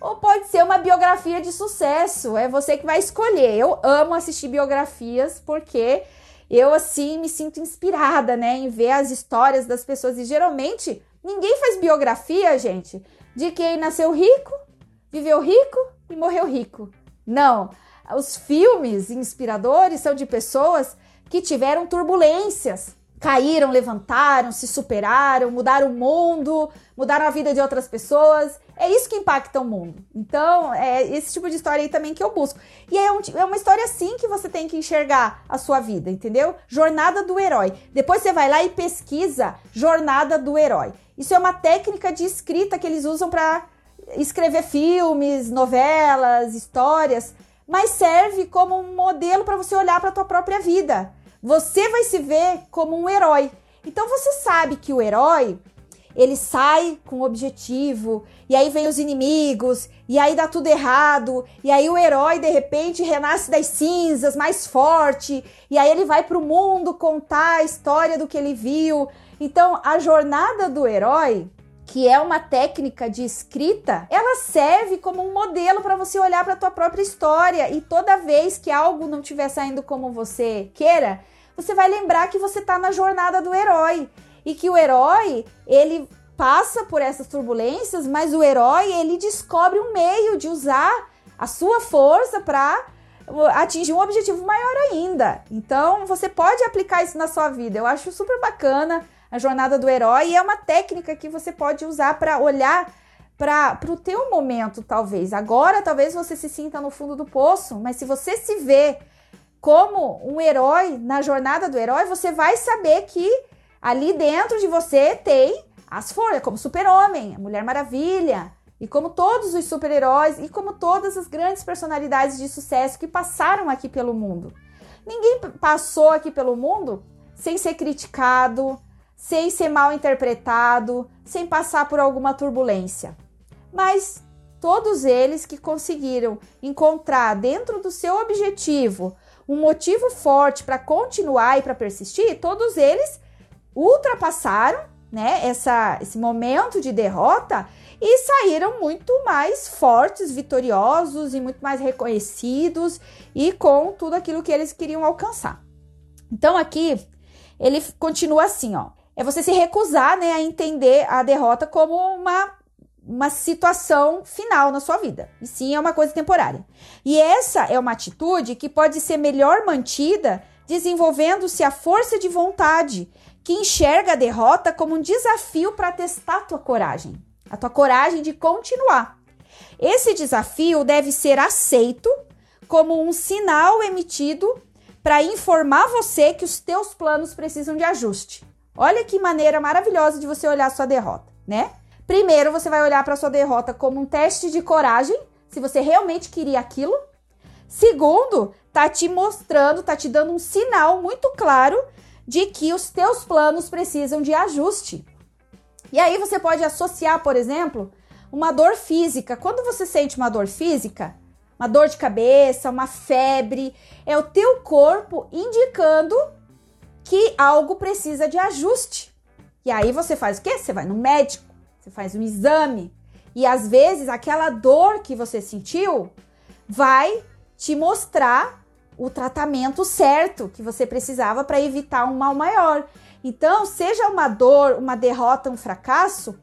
ou pode ser uma biografia de sucesso. É você que vai escolher. Eu amo assistir biografias porque eu assim me sinto inspirada, né, em ver as histórias das pessoas e geralmente ninguém faz biografia, gente, de quem nasceu rico, viveu rico e morreu rico. Não, os filmes inspiradores são de pessoas que tiveram turbulências, caíram, levantaram, se superaram, mudaram o mundo, mudaram a vida de outras pessoas. É isso que impacta o mundo. Então, é esse tipo de história aí também que eu busco. E é, um, é uma história assim que você tem que enxergar a sua vida, entendeu? Jornada do herói. Depois você vai lá e pesquisa Jornada do Herói. Isso é uma técnica de escrita que eles usam para escrever filmes, novelas, histórias, mas serve como um modelo para você olhar para a tua própria vida. Você vai se ver como um herói. Então você sabe que o herói, ele sai com objetivo, e aí vem os inimigos, e aí dá tudo errado, e aí o herói de repente renasce das cinzas, mais forte, e aí ele vai para o mundo contar a história do que ele viu. Então, a jornada do herói, que é uma técnica de escrita, ela serve como um modelo para você olhar para a tua própria história e toda vez que algo não estiver saindo como você queira, você vai lembrar que você está na jornada do herói e que o herói, ele passa por essas turbulências, mas o herói, ele descobre um meio de usar a sua força para atingir um objetivo maior ainda. Então, você pode aplicar isso na sua vida. Eu acho super bacana a jornada do herói e é uma técnica que você pode usar para olhar para o teu momento, talvez. Agora, talvez você se sinta no fundo do poço, mas se você se vê como um herói na jornada do herói, você vai saber que ali dentro de você tem as forças, como Super-Homem, Mulher Maravilha, e como todos os super-heróis e como todas as grandes personalidades de sucesso que passaram aqui pelo mundo. Ninguém passou aqui pelo mundo sem ser criticado, sem ser mal interpretado, sem passar por alguma turbulência. Mas todos eles que conseguiram encontrar dentro do seu objetivo um motivo forte para continuar e para persistir, todos eles ultrapassaram né, essa, esse momento de derrota e saíram muito mais fortes, vitoriosos e muito mais reconhecidos e com tudo aquilo que eles queriam alcançar. Então aqui ele continua assim, ó. É você se recusar, né, a entender a derrota como uma uma situação final na sua vida. E sim, é uma coisa temporária. E essa é uma atitude que pode ser melhor mantida desenvolvendo-se a força de vontade, que enxerga a derrota como um desafio para testar a tua coragem, a tua coragem de continuar. Esse desafio deve ser aceito como um sinal emitido para informar você que os teus planos precisam de ajuste. Olha que maneira maravilhosa de você olhar a sua derrota, né? Primeiro, você vai olhar para sua derrota como um teste de coragem, se você realmente queria aquilo. Segundo, tá te mostrando, tá te dando um sinal muito claro de que os teus planos precisam de ajuste. E aí você pode associar, por exemplo, uma dor física. Quando você sente uma dor física, uma dor de cabeça, uma febre, é o teu corpo indicando que algo precisa de ajuste. E aí você faz o quê? Você vai no médico você faz um exame e às vezes aquela dor que você sentiu vai te mostrar o tratamento certo que você precisava para evitar um mal maior. Então, seja uma dor, uma derrota, um fracasso,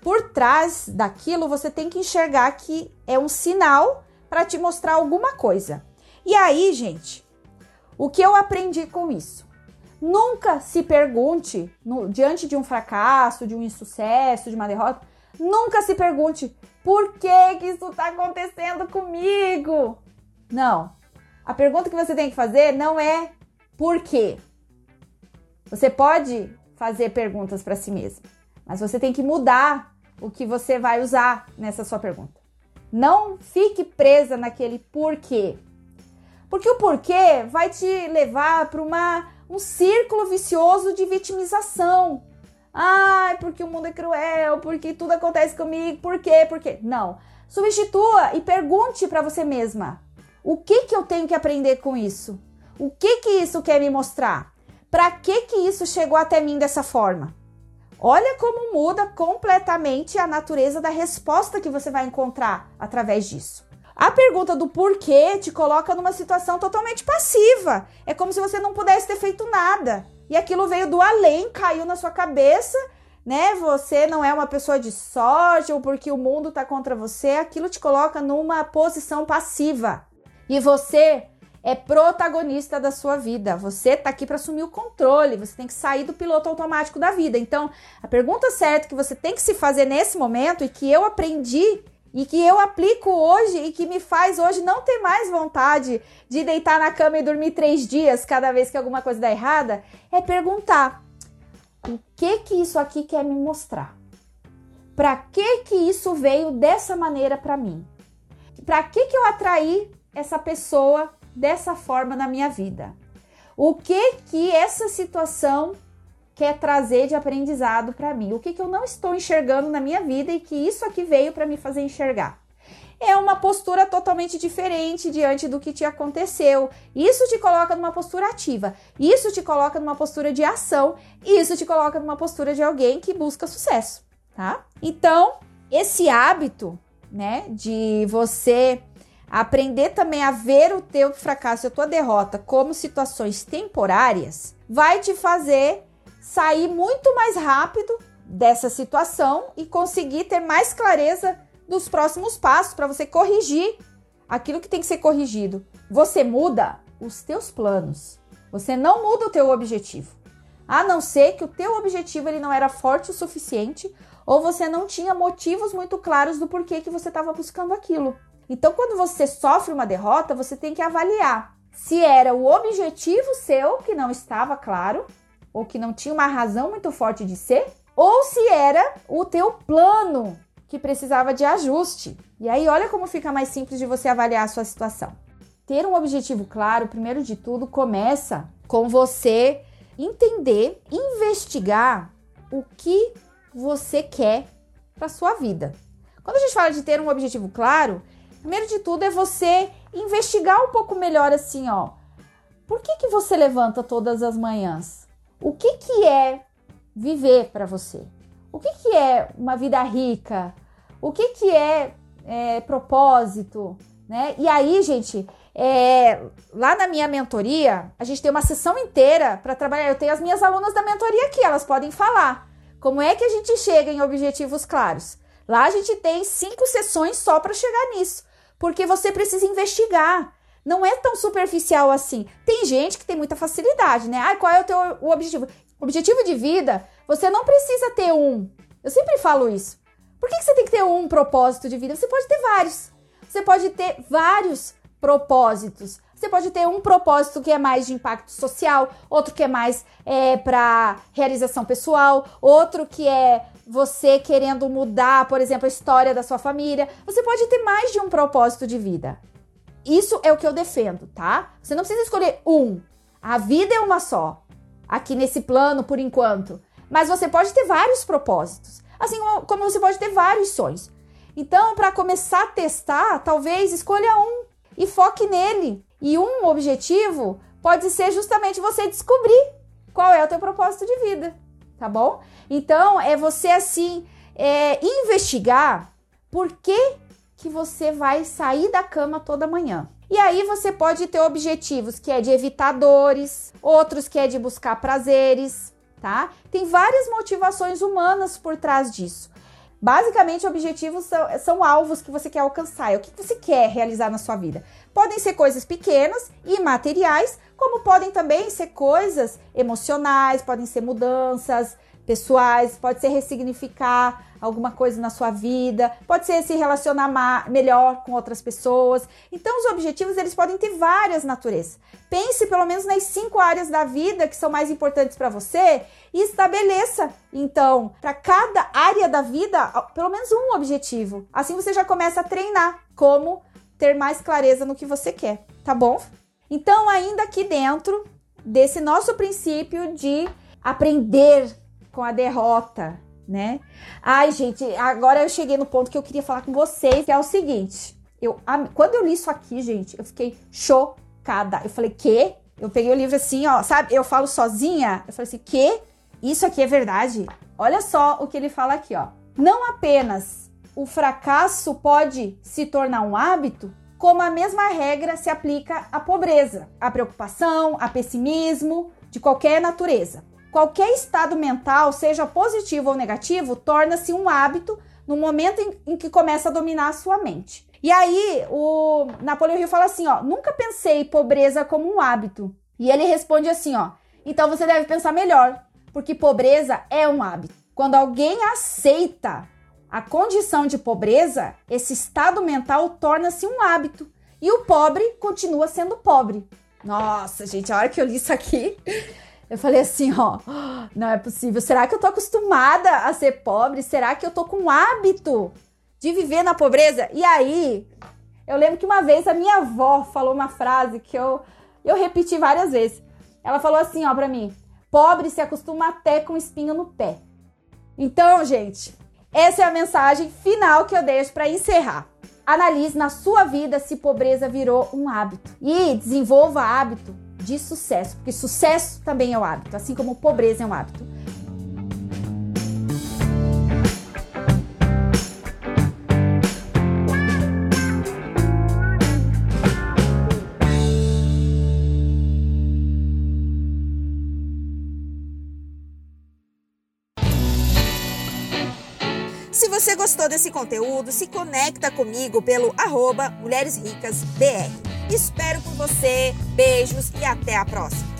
por trás daquilo você tem que enxergar que é um sinal para te mostrar alguma coisa. E aí, gente, o que eu aprendi com isso? Nunca se pergunte, no, diante de um fracasso, de um insucesso, de uma derrota, nunca se pergunte por que, que isso está acontecendo comigo. Não. A pergunta que você tem que fazer não é por quê. Você pode fazer perguntas para si mesmo, mas você tem que mudar o que você vai usar nessa sua pergunta. Não fique presa naquele porquê. Porque o porquê vai te levar para uma um círculo vicioso de vitimização. Ai, porque o mundo é cruel, porque tudo acontece comigo, por quê? Por quê? Não. Substitua e pergunte para você mesma: o que que eu tenho que aprender com isso? O que que isso quer me mostrar? Para que que isso chegou até mim dessa forma? Olha como muda completamente a natureza da resposta que você vai encontrar através disso. A pergunta do porquê te coloca numa situação totalmente passiva. É como se você não pudesse ter feito nada. E aquilo veio do além, caiu na sua cabeça, né? Você não é uma pessoa de sorte ou porque o mundo tá contra você. Aquilo te coloca numa posição passiva. E você é protagonista da sua vida. Você tá aqui para assumir o controle. Você tem que sair do piloto automático da vida. Então, a pergunta certa que você tem que se fazer nesse momento e que eu aprendi e que eu aplico hoje e que me faz hoje não ter mais vontade de deitar na cama e dormir três dias cada vez que alguma coisa dá errada, é perguntar: o que que isso aqui quer me mostrar? Para que que isso veio dessa maneira para mim? Para que que eu atraí essa pessoa dessa forma na minha vida? O que que essa situação quer trazer de aprendizado para mim? O que, que eu não estou enxergando na minha vida e que isso aqui veio para me fazer enxergar? É uma postura totalmente diferente diante do que te aconteceu. Isso te coloca numa postura ativa, isso te coloca numa postura de ação, e isso te coloca numa postura de alguém que busca sucesso, tá? Então, esse hábito, né, de você aprender também a ver o teu fracasso, a tua derrota como situações temporárias, vai te fazer sair muito mais rápido dessa situação e conseguir ter mais clareza dos próximos passos para você corrigir aquilo que tem que ser corrigido. Você muda os teus planos. Você não muda o teu objetivo. A não ser que o teu objetivo ele não era forte o suficiente ou você não tinha motivos muito claros do porquê que você estava buscando aquilo. Então, quando você sofre uma derrota, você tem que avaliar se era o objetivo seu que não estava claro ou que não tinha uma razão muito forte de ser, ou se era o teu plano que precisava de ajuste. E aí, olha como fica mais simples de você avaliar a sua situação. Ter um objetivo claro, primeiro de tudo, começa com você entender, investigar o que você quer para sua vida. Quando a gente fala de ter um objetivo claro, primeiro de tudo é você investigar um pouco melhor assim, ó. Por que que você levanta todas as manhãs? O que, que é viver para você? O que, que é uma vida rica? O que, que é, é propósito? Né? E aí, gente, é, lá na minha mentoria, a gente tem uma sessão inteira para trabalhar. Eu tenho as minhas alunas da mentoria aqui, elas podem falar. Como é que a gente chega em objetivos claros? Lá a gente tem cinco sessões só para chegar nisso, porque você precisa investigar não é tão superficial assim. Tem gente que tem muita facilidade, né? Ah, qual é o teu o objetivo? Objetivo de vida, você não precisa ter um. Eu sempre falo isso. Por que, que você tem que ter um propósito de vida? Você pode ter vários. Você pode ter vários propósitos. Você pode ter um propósito que é mais de impacto social, outro que é mais é, para realização pessoal, outro que é você querendo mudar, por exemplo, a história da sua família. Você pode ter mais de um propósito de vida. Isso é o que eu defendo, tá? Você não precisa escolher um. A vida é uma só. Aqui nesse plano, por enquanto. Mas você pode ter vários propósitos. Assim como você pode ter vários sonhos. Então, para começar a testar, talvez escolha um e foque nele. E um objetivo pode ser justamente você descobrir qual é o teu propósito de vida, tá bom? Então, é você assim é, investigar por que que você vai sair da cama toda manhã. E aí você pode ter objetivos que é de evitar dores, outros que é de buscar prazeres, tá? Tem várias motivações humanas por trás disso. Basicamente, objetivos são, são alvos que você quer alcançar, é o que você quer realizar na sua vida. Podem ser coisas pequenas e materiais, como podem também ser coisas emocionais, podem ser mudanças pessoais, pode ser ressignificar alguma coisa na sua vida, pode ser se relacionar melhor com outras pessoas. Então, os objetivos eles podem ter várias naturezas. Pense pelo menos nas cinco áreas da vida que são mais importantes para você e estabeleça, então, para cada área da vida, pelo menos um objetivo. Assim você já começa a treinar como ter mais clareza no que você quer, tá bom? Então, ainda aqui dentro desse nosso princípio de aprender com a derrota, né? Ai, gente, agora eu cheguei no ponto que eu queria falar com vocês, que é o seguinte. Eu, quando eu li isso aqui, gente, eu fiquei chocada. Eu falei, que? Eu peguei o livro assim, ó, sabe? Eu falo sozinha. Eu falei assim, que? Isso aqui é verdade? Olha só o que ele fala aqui, ó. Não apenas o fracasso pode se tornar um hábito, como a mesma regra se aplica à pobreza, à preocupação, a pessimismo de qualquer natureza. Qualquer estado mental, seja positivo ou negativo, torna-se um hábito no momento em, em, que começa a dominar a sua mente. E aí, o Napoleão Hill fala assim, ó, nunca pensei pobreza como um hábito. E ele responde assim, ó, então você deve pensar melhor, porque pobreza é um hábito. Quando alguém aceita a condição de pobreza, esse estado mental torna-se um hábito. E o pobre continua sendo pobre. Nossa, gente, a hora que eu li isso aqui, eu falei assim, ó, não é possível. Será que eu tô acostumada a ser pobre? Será que eu tô com o hábito de viver na pobreza? E aí, eu lembro que uma vez a minha avó falou uma frase que eu eu repeti várias vezes. Ela falou assim, ó, para mim: "Pobre se acostuma até com espinho no pé". Então, gente, essa é a mensagem final que eu deixo para encerrar. Analise na sua vida se pobreza virou um hábito e desenvolva hábito de sucesso, porque sucesso também é um hábito, assim como pobreza é um hábito. Se você gostou desse conteúdo, se conecta comigo pelo arroba Mulheres Ricas BR. Espero por você. Beijos e até a próxima.